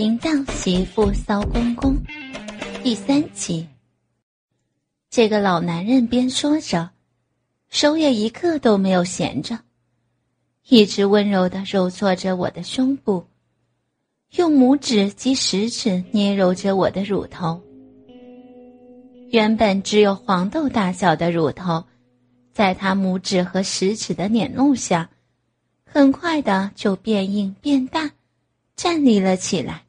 淫荡媳妇骚公公，第三集。这个老男人边说着，手也一刻都没有闲着，一直温柔的揉搓着我的胸部，用拇指及食指捏揉着我的乳头。原本只有黄豆大小的乳头，在他拇指和食指的捻弄下，很快的就变硬变大。站立了起来，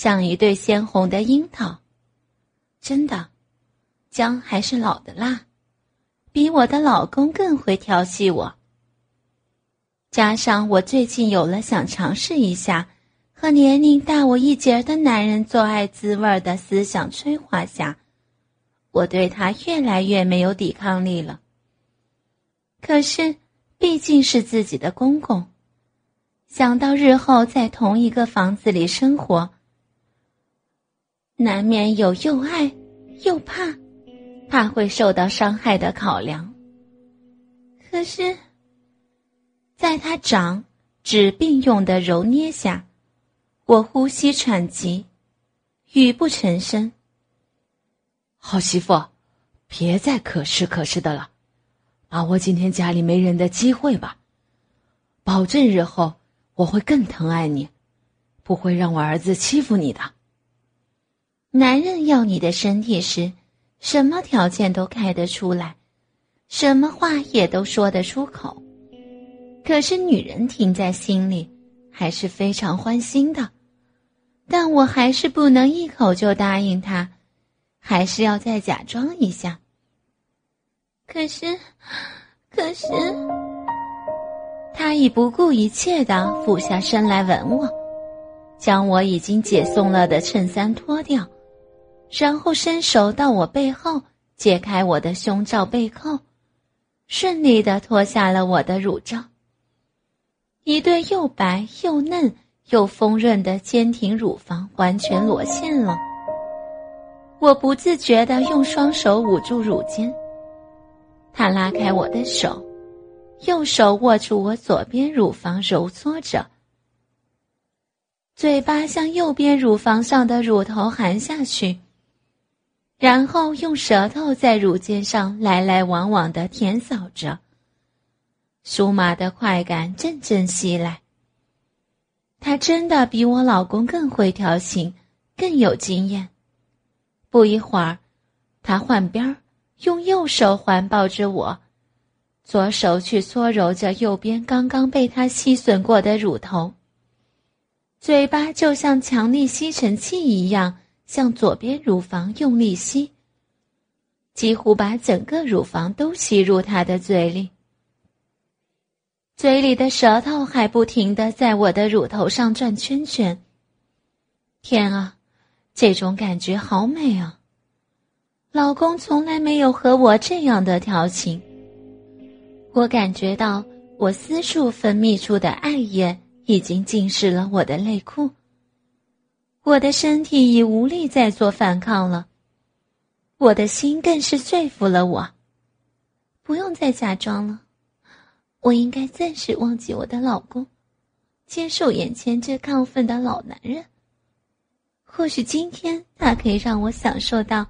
像一对鲜红的樱桃。真的，姜还是老的辣，比我的老公更会调戏我。加上我最近有了想尝试一下和年龄大我一截的男人做爱滋味的思想催化下，我对他越来越没有抵抗力了。可是，毕竟是自己的公公。想到日后在同一个房子里生活，难免有又爱又怕，怕会受到伤害的考量。可是，在他掌指并用的揉捏下，我呼吸喘急，语不成声。好媳妇，别再可是可是的了，把握今天家里没人的机会吧，保证日后。我会更疼爱你，不会让我儿子欺负你的。男人要你的身体时，什么条件都开得出来，什么话也都说得出口。可是女人听在心里，还是非常欢心的。但我还是不能一口就答应他，还是要再假装一下。可是，可是。他已不顾一切的俯下身来吻我，将我已经解松了的衬衫脱掉，然后伸手到我背后解开我的胸罩背扣，顺利的脱下了我的乳罩。一对又白又嫩又丰润的坚挺乳房完全裸现了。我不自觉的用双手捂住乳尖，他拉开我的手。右手握住我左边乳房揉搓着，嘴巴向右边乳房上的乳头含下去，然后用舌头在乳尖上来来往往的舔扫着。舒马的快感阵阵袭来。他真的比我老公更会调情，更有经验。不一会儿，他换边儿，用右手环抱着我。左手去搓揉着右边刚刚被他吸吮过的乳头，嘴巴就像强力吸尘器一样向左边乳房用力吸，几乎把整个乳房都吸入他的嘴里。嘴里的舌头还不停的在我的乳头上转圈圈。天啊，这种感觉好美啊！老公从来没有和我这样的调情。我感觉到我私处分泌出的爱液已经浸湿了我的内裤，我的身体已无力再做反抗了，我的心更是说服了我，不用再假装了，我应该暂时忘记我的老公，接受眼前这亢奋的老男人。或许今天他可以让我享受到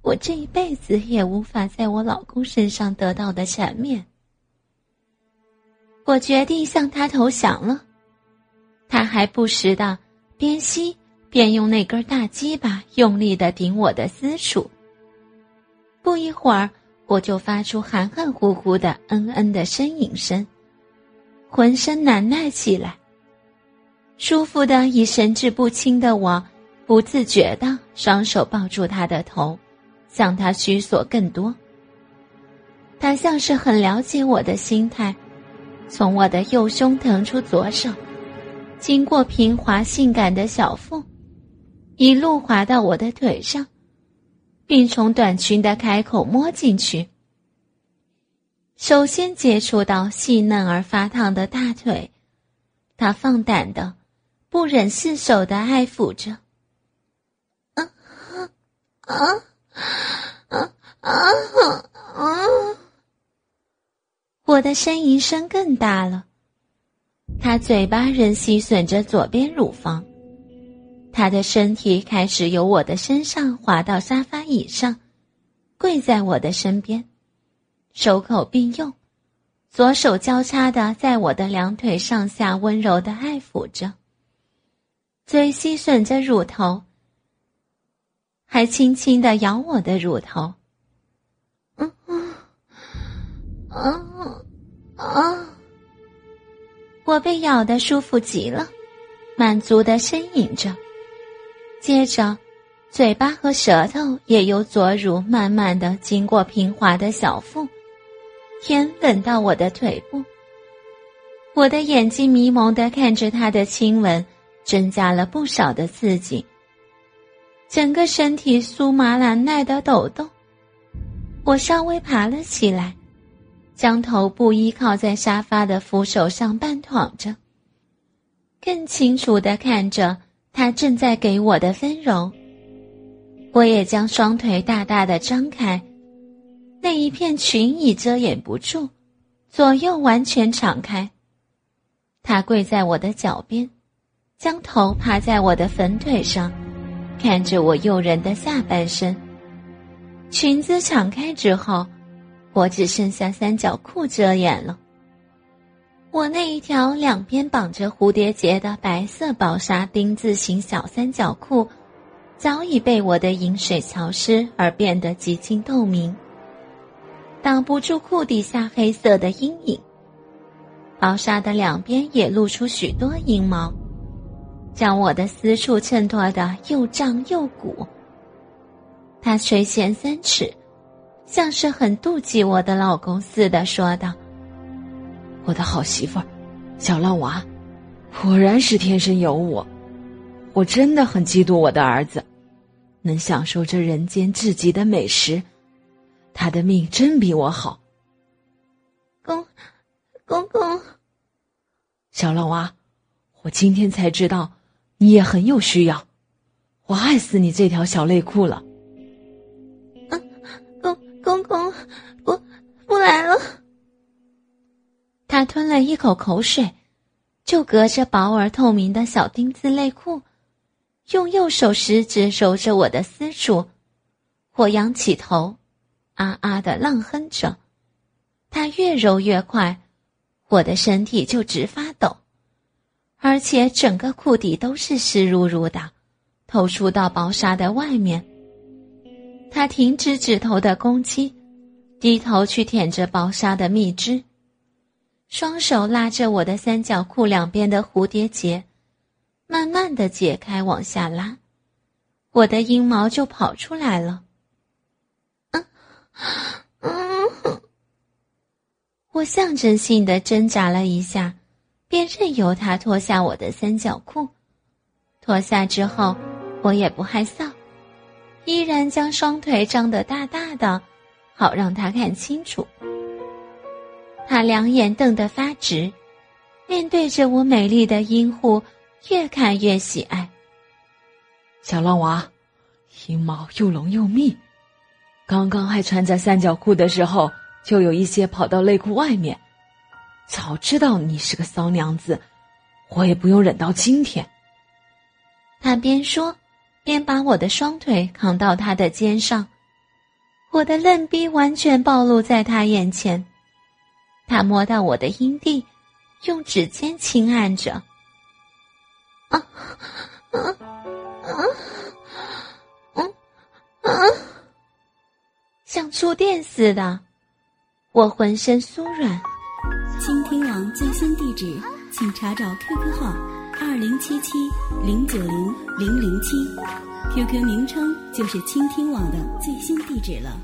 我这一辈子也无法在我老公身上得到的缠绵。我决定向他投降了，他还不时的边吸便用那根大鸡巴用力的顶我的私处。不一会儿，我就发出含含糊糊的嗯嗯的呻吟声，浑身难耐起来。舒服的已神志不清的我，不自觉的双手抱住他的头，向他虚索更多。他像是很了解我的心态。从我的右胸腾出左手，经过平滑性感的小腹，一路滑到我的腿上，并从短裙的开口摸进去。首先接触到细嫩而发烫的大腿，他放胆的、不忍释手的爱抚着。啊啊啊啊啊！我的呻吟声更大了，他嘴巴仍吸吮着左边乳房，他的身体开始由我的身上滑到沙发椅上，跪在我的身边，手口并用，左手交叉的在我的两腿上下温柔的爱抚着，嘴吸吮着乳头，还轻轻的咬我的乳头。嗯嗯，啊啊！我被咬得舒服极了，满足的呻吟着。接着，嘴巴和舌头也由左乳慢慢的经过平滑的小腹，舔吻到我的腿部。我的眼睛迷蒙的看着他的亲吻，增加了不少的刺激。整个身体酥麻难耐的抖动。我稍微爬了起来，将头部依靠在沙发的扶手上半躺着，更清楚的看着。他正在给我的温柔，我也将双腿大大的张开，那一片裙已遮掩不住，左右完全敞开。他跪在我的脚边，将头趴在我的粉腿上，看着我诱人的下半身。裙子敞开之后，我只剩下三角裤遮掩了。我那一条两边绑着蝴蝶结的白色薄纱丁字形小三角裤，早已被我的饮水潮湿而变得极尽透明，挡不住裤底下黑色的阴影。薄纱的两边也露出许多阴毛，将我的私处衬托得又胀又鼓。他垂涎三尺，像是很妒忌我的老公似的说道。我的好媳妇儿，小浪娃，果然是天生有我。我真的很嫉妒我的儿子，能享受这人间至极的美食，他的命真比我好。公，公公，小浪娃，我今天才知道，你也很有需要。我爱死你这条小内裤了。嗯，公公公，不，不来了。他吞了一口口水，就隔着薄而透明的小丁字内裤，用右手食指揉着我的私处。我仰起头，啊啊的浪哼着。他越揉越快，我的身体就直发抖，而且整个裤底都是湿漉漉的，透出到薄纱的外面。他停止指头的攻击，低头去舔着薄纱的蜜汁。双手拉着我的三角裤两边的蝴蝶结，慢慢的解开，往下拉，我的阴毛就跑出来了。嗯，嗯，我象征性的挣扎了一下，便任由他脱下我的三角裤。脱下之后，我也不害臊，依然将双腿张得大大的，好让他看清楚。他两眼瞪得发直，面对着我美丽的阴户，越看越喜爱。小浪娃，阴毛又浓又密，刚刚还穿着三角裤的时候，就有一些跑到内裤外面。早知道你是个骚娘子，我也不用忍到今天。他边说，边把我的双腿扛到他的肩上，我的嫩逼完全暴露在他眼前。他摸到我的阴蒂，用指尖轻按着。啊，啊，啊，啊，像触电似的，我浑身酥软。倾听网最新地址，请查找 QQ 号二零七七零九零零零七，QQ 名称就是倾听网的最新地址了。